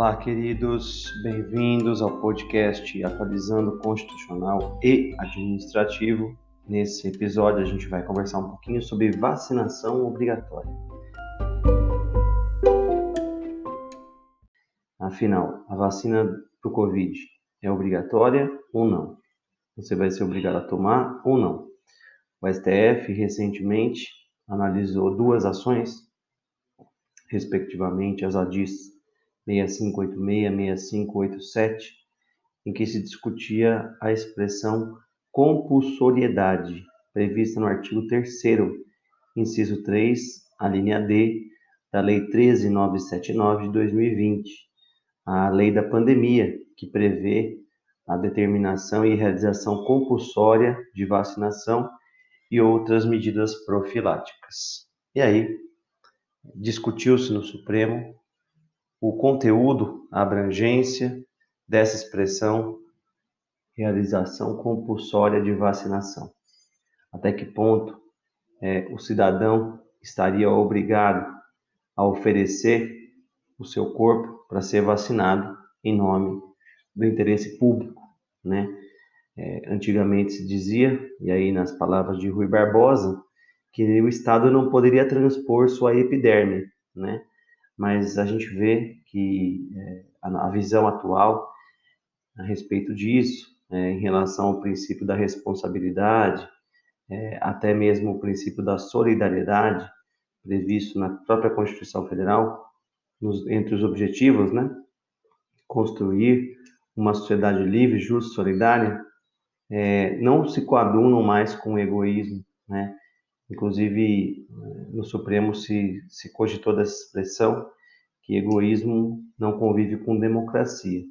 Olá, queridos, bem-vindos ao podcast Atualizando Constitucional e Administrativo. Nesse episódio, a gente vai conversar um pouquinho sobre vacinação obrigatória. Afinal, a vacina para o Covid é obrigatória ou não? Você vai ser obrigado a tomar ou não? O STF recentemente analisou duas ações, respectivamente as ADIS 6586, 6587, em que se discutia a expressão compulsoriedade, prevista no artigo 3 inciso 3, a linha D, da Lei 13979 de 2020, a Lei da Pandemia, que prevê a determinação e realização compulsória de vacinação e outras medidas profiláticas. E aí, discutiu-se no Supremo o conteúdo, a abrangência dessa expressão realização compulsória de vacinação. Até que ponto é, o cidadão estaria obrigado a oferecer o seu corpo para ser vacinado em nome do interesse público, né? É, antigamente se dizia, e aí nas palavras de Rui Barbosa, que o Estado não poderia transpor sua epiderme, né? Mas a gente vê que é, a, a, visão atual a respeito disso, é, em relação ao princípio da responsabilidade, é, até mesmo o princípio da solidariedade, previsto na própria Constituição Federal, nos, entre os objetivos, né? Construir uma sociedade livre, justa, solidária, é, não se coadunam mais com o egoísmo, né? Inclusive, no Supremo se, se cogitou dessa expressão que egoísmo não convive com democracia.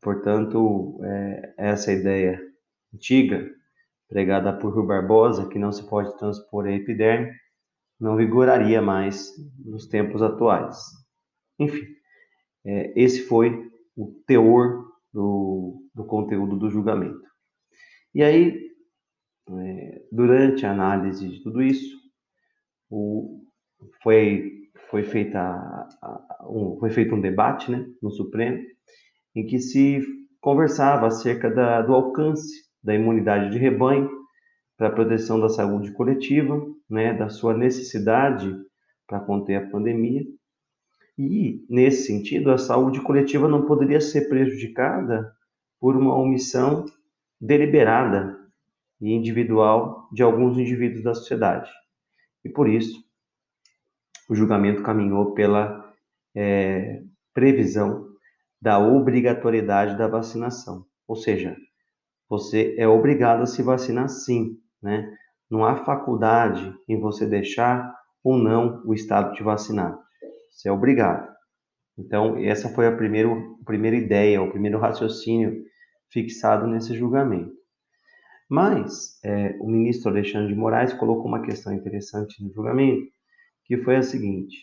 Portanto, é, essa ideia antiga, pregada por Rui Barbosa, que não se pode transpor a epiderme, não vigoraria mais nos tempos atuais. Enfim, é, esse foi o teor do, do conteúdo do julgamento. E aí, é, durante a análise de tudo isso, o, foi, foi, feita, a, um, foi feito um debate né, no Supremo, em que se conversava acerca da, do alcance da imunidade de rebanho para a proteção da saúde coletiva, né, da sua necessidade para conter a pandemia. E, nesse sentido, a saúde coletiva não poderia ser prejudicada por uma omissão deliberada e individual de alguns indivíduos da sociedade. E por isso, o julgamento caminhou pela é, previsão da obrigatoriedade da vacinação. Ou seja, você é obrigado a se vacinar sim, né? Não há faculdade em você deixar ou não o Estado te vacinar. Você é obrigado. Então, essa foi a, primeiro, a primeira ideia, o primeiro raciocínio fixado nesse julgamento. Mas é, o ministro Alexandre de Moraes colocou uma questão interessante no julgamento, que foi a seguinte: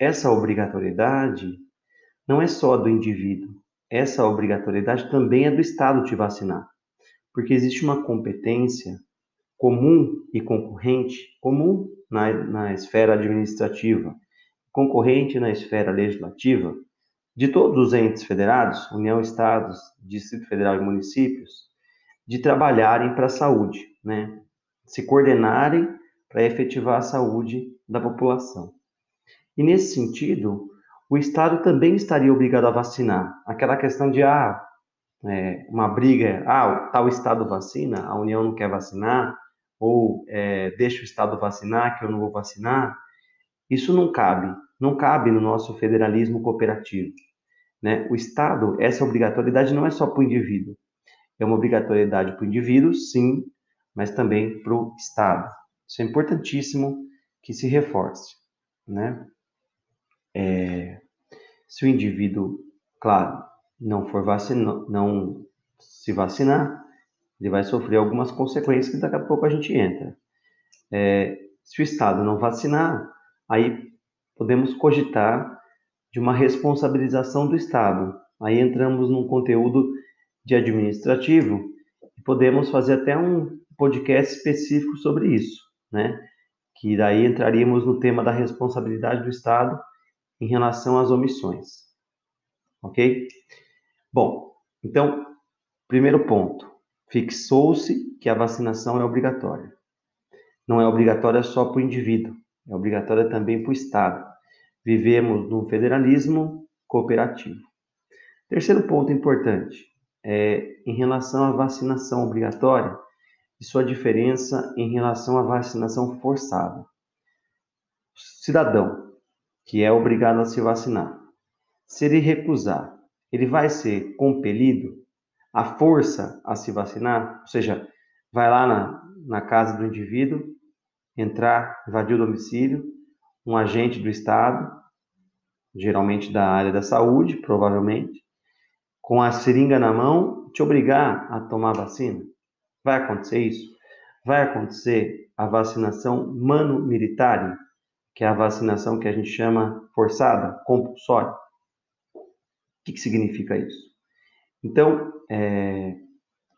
essa obrigatoriedade não é só do indivíduo, essa obrigatoriedade também é do Estado te vacinar, porque existe uma competência comum e concorrente, comum na, na esfera administrativa, concorrente na esfera legislativa, de todos os entes federados, União, Estados, Distrito Federal e municípios, de trabalharem para a saúde, né? se coordenarem para efetivar a saúde da população. E nesse sentido, o Estado também estaria obrigado a vacinar. Aquela questão de, ah, é, uma briga, ah, tal Estado vacina, a União não quer vacinar, ou é, deixa o Estado vacinar, que eu não vou vacinar, isso não cabe, não cabe no nosso federalismo cooperativo. Né? O Estado, essa obrigatoriedade não é só para o indivíduo, é uma obrigatoriedade para o indivíduo, sim, mas também para o Estado. Isso é importantíssimo que se reforce. Né? É, se o indivíduo, claro, não for vacinar, não se vacinar, ele vai sofrer algumas consequências que daqui a pouco a gente entra. É, se o Estado não vacinar, aí podemos cogitar de uma responsabilização do Estado. Aí entramos num conteúdo de administrativo podemos fazer até um podcast específico sobre isso, né? Que daí entraríamos no tema da responsabilidade do Estado em relação às omissões. ok? Bom, então, primeiro ponto, fixou-se que a vacinação é obrigatória. Não é obrigatória só para o indivíduo, é obrigatória também para o Estado. Vivemos num federalismo cooperativo. Terceiro ponto importante é em relação à vacinação obrigatória e sua diferença em relação à vacinação forçada. Cidadão que é obrigado a se vacinar, se ele recusar, ele vai ser compelido à força a se vacinar, ou seja, vai lá na, na casa do indivíduo, entrar, invadir o domicílio, um agente do Estado, geralmente da área da saúde, provavelmente, com a seringa na mão, te obrigar a tomar vacina? Vai acontecer isso? Vai acontecer a vacinação mano-militar, que é a vacinação que a gente chama forçada, compulsória. O que, que significa isso? Então, é,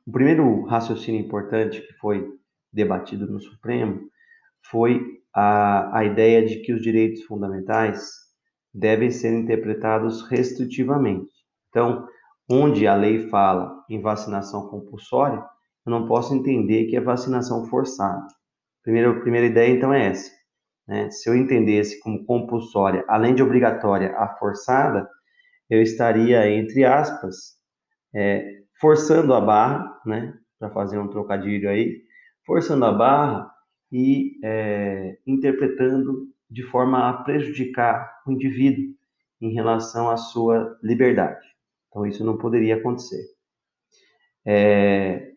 o primeiro raciocínio importante que foi debatido no Supremo foi a, a ideia de que os direitos fundamentais devem ser interpretados restritivamente. Então, onde a lei fala em vacinação compulsória, eu não posso entender que é vacinação forçada. Primeira, ideia, então, é essa. Né? Se eu entendesse como compulsória, além de obrigatória, a forçada, eu estaria, entre aspas, é, forçando a barra, né? para fazer um trocadilho aí, forçando a barra e é, interpretando de forma a prejudicar o indivíduo em relação à sua liberdade. Então, isso não poderia acontecer. É,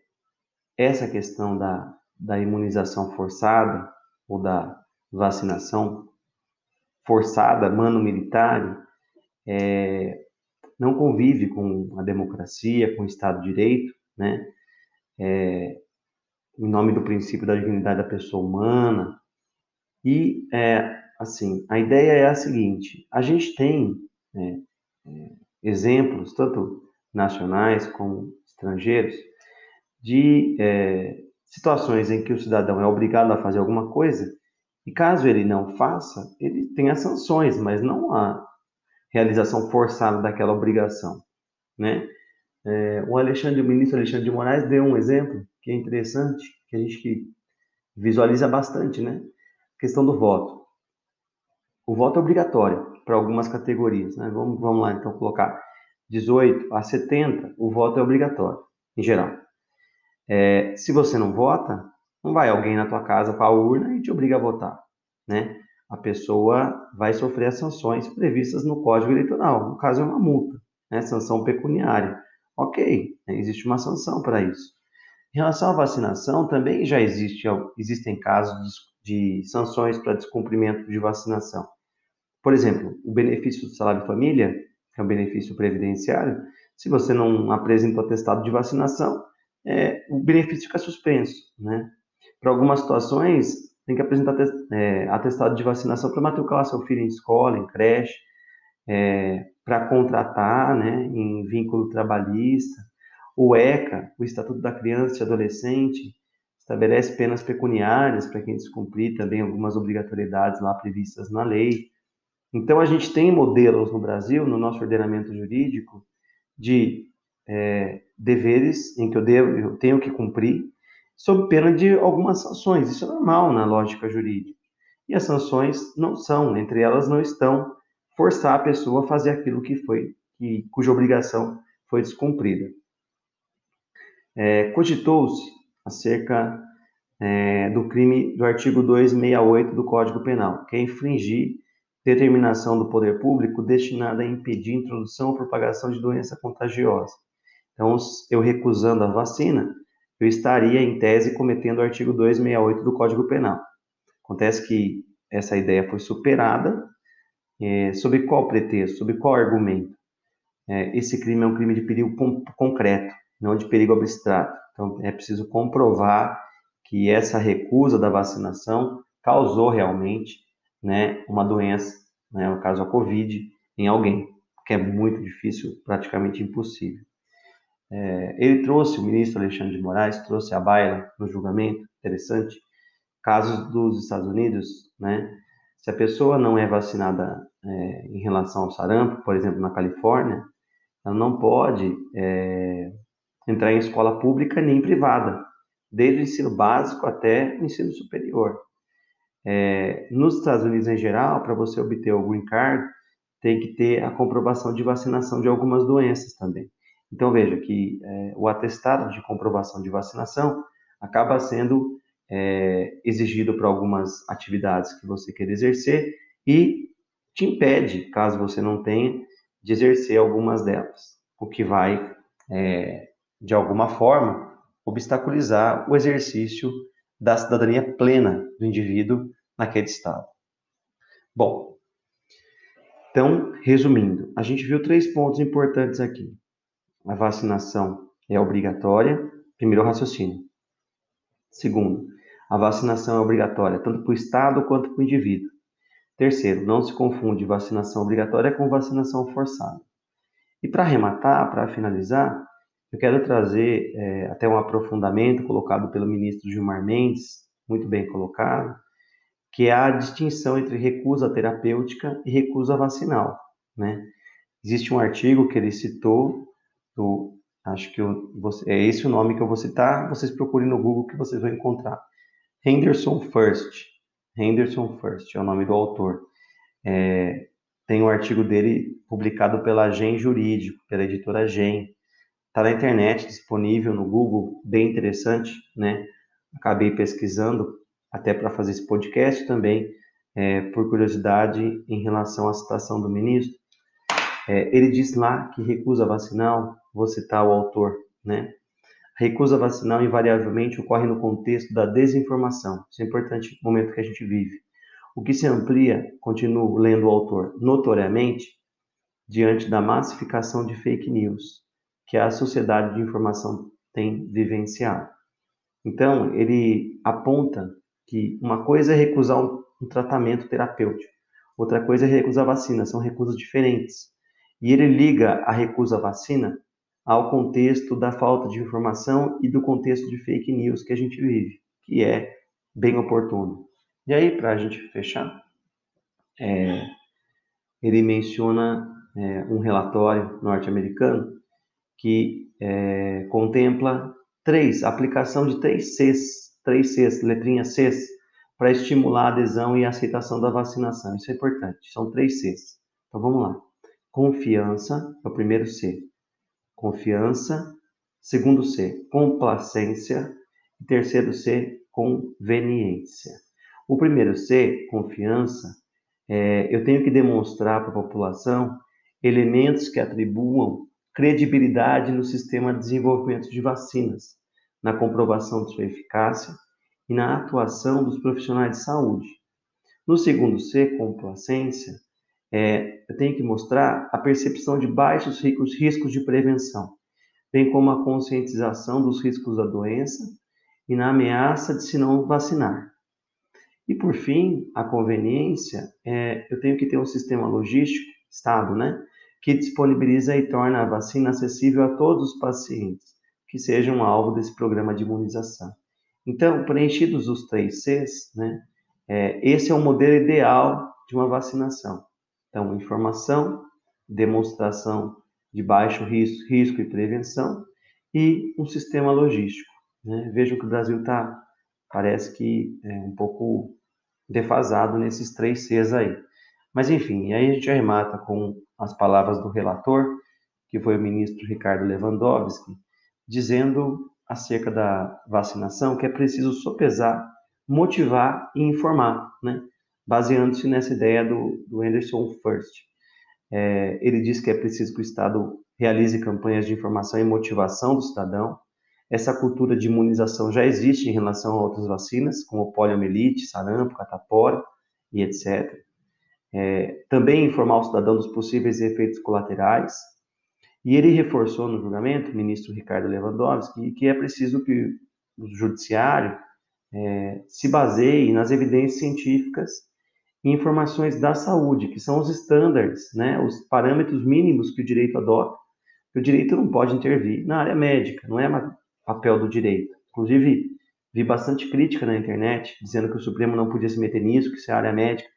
essa questão da, da imunização forçada ou da vacinação forçada, mano-militar, é, não convive com a democracia, com o Estado de Direito, né? É, em nome do princípio da dignidade da pessoa humana. E, é, assim, a ideia é a seguinte: a gente tem né, é, exemplos, tanto nacionais como estrangeiros, de é, situações em que o cidadão é obrigado a fazer alguma coisa e caso ele não faça, ele tem as sanções, mas não a realização forçada daquela obrigação, né? É, o Alexandre, o ministro Alexandre de Moraes deu um exemplo que é interessante, que a gente visualiza bastante, né? A questão do voto. O voto é obrigatório para algumas categorias, né? Vamos, vamos lá, então, colocar 18 a 70, o voto é obrigatório, em geral. É, se você não vota, não vai alguém na tua casa com a urna e te obriga a votar, né? A pessoa vai sofrer as sanções previstas no Código Eleitoral. No caso, é uma multa, né? Sanção pecuniária. Ok, né? existe uma sanção para isso. Em relação à vacinação, também já existe, existem casos de, de sanções para descumprimento de vacinação. Por exemplo, o benefício do salário família, que é um benefício previdenciário, se você não apresenta o atestado de vacinação, é, o benefício fica suspenso, né? Para algumas situações, tem que apresentar é, atestado de vacinação para matricular seu filho em escola, em creche, é, para contratar, né, em vínculo trabalhista. O ECA, o Estatuto da Criança e Adolescente, estabelece penas pecuniárias para quem descumprir também algumas obrigatoriedades lá previstas na lei. Então, a gente tem modelos no Brasil, no nosso ordenamento jurídico, de é, deveres em que eu, devo, eu tenho que cumprir sob pena de algumas sanções. Isso é normal na lógica jurídica. E as sanções não são, entre elas não estão forçar a pessoa a fazer aquilo que foi, que, cuja obrigação foi descumprida. É, Cogitou-se acerca é, do crime do artigo 268 do Código Penal, que é infringir determinação do poder público destinada a impedir a introdução ou propagação de doença contagiosa. Então, eu recusando a vacina, eu estaria, em tese, cometendo o artigo 268 do Código Penal. Acontece que essa ideia foi superada, é, sob qual pretexto, sob qual argumento? É, esse crime é um crime de perigo concreto, não de perigo abstrato. Então, é preciso comprovar que essa recusa da vacinação causou realmente né, uma doença, né, no caso a Covid, em alguém, que é muito difícil, praticamente impossível. É, ele trouxe, o ministro Alexandre de Moraes, trouxe a baila no julgamento, interessante, casos dos Estados Unidos, né? Se a pessoa não é vacinada é, em relação ao sarampo, por exemplo, na Califórnia, ela não pode é, entrar em escola pública nem privada, desde o ensino básico até o ensino superior. É, nos Estados Unidos em geral, para você obter o green card, tem que ter a comprovação de vacinação de algumas doenças também. Então veja que é, o atestado de comprovação de vacinação acaba sendo é, exigido para algumas atividades que você quer exercer e te impede, caso você não tenha, de exercer algumas delas, o que vai, é, de alguma forma, obstaculizar o exercício da cidadania plena do indivíduo naquele estado. Bom, então, resumindo, a gente viu três pontos importantes aqui. A vacinação é obrigatória, primeiro raciocínio. Segundo, a vacinação é obrigatória tanto para o Estado quanto para o indivíduo. Terceiro, não se confunde vacinação obrigatória com vacinação forçada. E para arrematar, para finalizar, eu quero trazer é, até um aprofundamento colocado pelo ministro Gilmar Mendes, muito bem colocado, que é a distinção entre recusa terapêutica e recusa vacinal. Né? Existe um artigo que ele citou, do, acho que eu, é esse o nome que eu vou citar, vocês procurem no Google que vocês vão encontrar. Henderson First. Henderson First é o nome do autor. É, tem um artigo dele publicado pela Gen Jurídico, pela editora Gen. Está na internet, disponível no Google, bem interessante, né? Acabei pesquisando até para fazer esse podcast também, é, por curiosidade em relação à citação do ministro. É, ele diz lá que recusa vacinal, vou citar o autor, né? Recusa vacinal invariavelmente ocorre no contexto da desinformação. Isso é importante no momento que a gente vive. O que se amplia, continuo lendo o autor, notoriamente, diante da massificação de fake news que a sociedade de informação tem vivenciado. Então, ele aponta que uma coisa é recusar um, tratamento terapêutico, outra coisa é recusar vacina, são recusas diferentes. E ele liga a recusa à vacina ao contexto da falta de informação e do contexto de fake news que a gente vive, que é bem oportuno. E aí, para a gente fechar, é, ele menciona é, um relatório norte-americano que é, contempla três, aplicação de três Cs, três Cs, letrinha Cs, para estimular a adesão e a aceitação da vacinação. Isso é importante, são três Cs. Então vamos lá. Confiança é o primeiro C confiança. Segundo C, complacência. E terceiro C, conveniência. O primeiro C, confiança, é, eu tenho que demonstrar para a população elementos que atribuam credibilidade no sistema de desenvolvimento de vacinas, na comprovação de sua eficácia e na atuação dos profissionais de saúde. No segundo C, complacência, é, eu tenho que mostrar a percepção de baixos riscos de prevenção, bem como a conscientização dos riscos da doença e na ameaça de se não vacinar. E por fim, a conveniência, é, eu tenho que ter um sistema logístico, Estado, né, que disponibiliza e torna a vacina acessível a todos os pacientes que sejam alvo desse programa de imunização. Então, preenchidos os três Cs, né, é, esse é o modelo ideal de uma vacinação. Então, informação, demonstração de baixo risco, risco e prevenção e um sistema logístico. Né? Vejam que o Brasil está, parece que é um pouco defasado nesses três Cs aí. Mas enfim, aí a gente arremata com as palavras do relator, que foi o ministro Ricardo Lewandowski, dizendo acerca da vacinação que é preciso sopesar, motivar e informar, né? baseando-se nessa ideia do, do Anderson First. É, ele diz que é preciso que o Estado realize campanhas de informação e motivação do cidadão. Essa cultura de imunização já existe em relação a outras vacinas, como poliomielite, sarampo, catapora e etc. É, também informar o cidadão dos possíveis efeitos colaterais. E ele reforçou no julgamento, o ministro Ricardo Lewandowski, que é preciso que o judiciário é, se baseie nas evidências científicas informações da saúde, que são os estándares, né, os parâmetros mínimos que o direito adota. O direito não pode intervir na área médica, não é papel do direito. Inclusive, vi bastante crítica na internet dizendo que o Supremo não podia se meter nisso, que isso é área médica.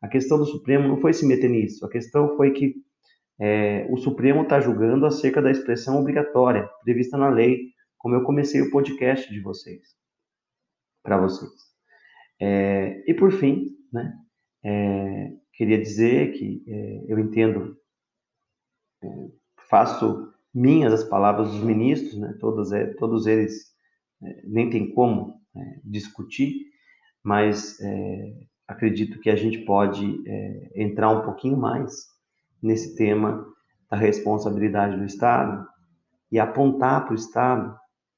A questão do Supremo não foi se meter nisso, a questão foi que é, o Supremo está julgando acerca da expressão obrigatória prevista na lei, como eu comecei o podcast de vocês, para vocês. É, e por fim, né, é, queria dizer que é, eu entendo, é, faço minhas as palavras dos ministros, né, todos, é, todos eles nem tem como discutir, mas acredito que a gente pode entrar um pouquinho mais nesse tema da responsabilidade do Estado e apontar para o Estado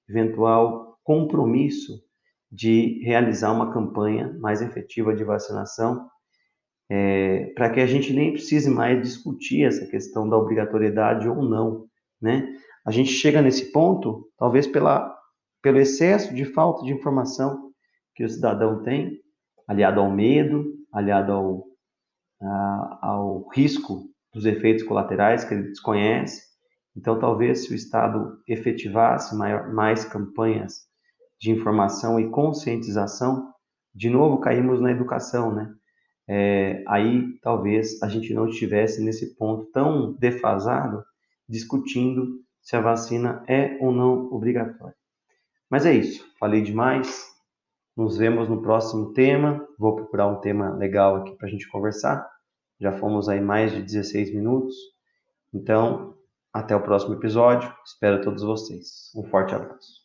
eventual compromisso de realizar uma campanha mais efetiva de vacinação, é, para que a gente nem precise mais discutir essa questão da obrigatoriedade ou não, né? A gente chega nesse ponto, talvez pela, pelo excesso de falta de informação que o cidadão tem, aliado ao medo, aliado ao, a, ao risco dos efeitos colaterais que ele desconhece. Então, talvez se o Estado efetivasse maior, mais campanhas de informação e conscientização, de novo caímos na educação, né? É, aí talvez a gente não estivesse nesse ponto tão defasado discutindo se a vacina é ou não obrigatória. Mas é isso, falei demais. Nos vemos no próximo tema. Vou procurar um tema legal aqui para a gente conversar. Já fomos aí mais de 16 minutos. Então, até o próximo episódio. Espero todos vocês. Um forte abraço.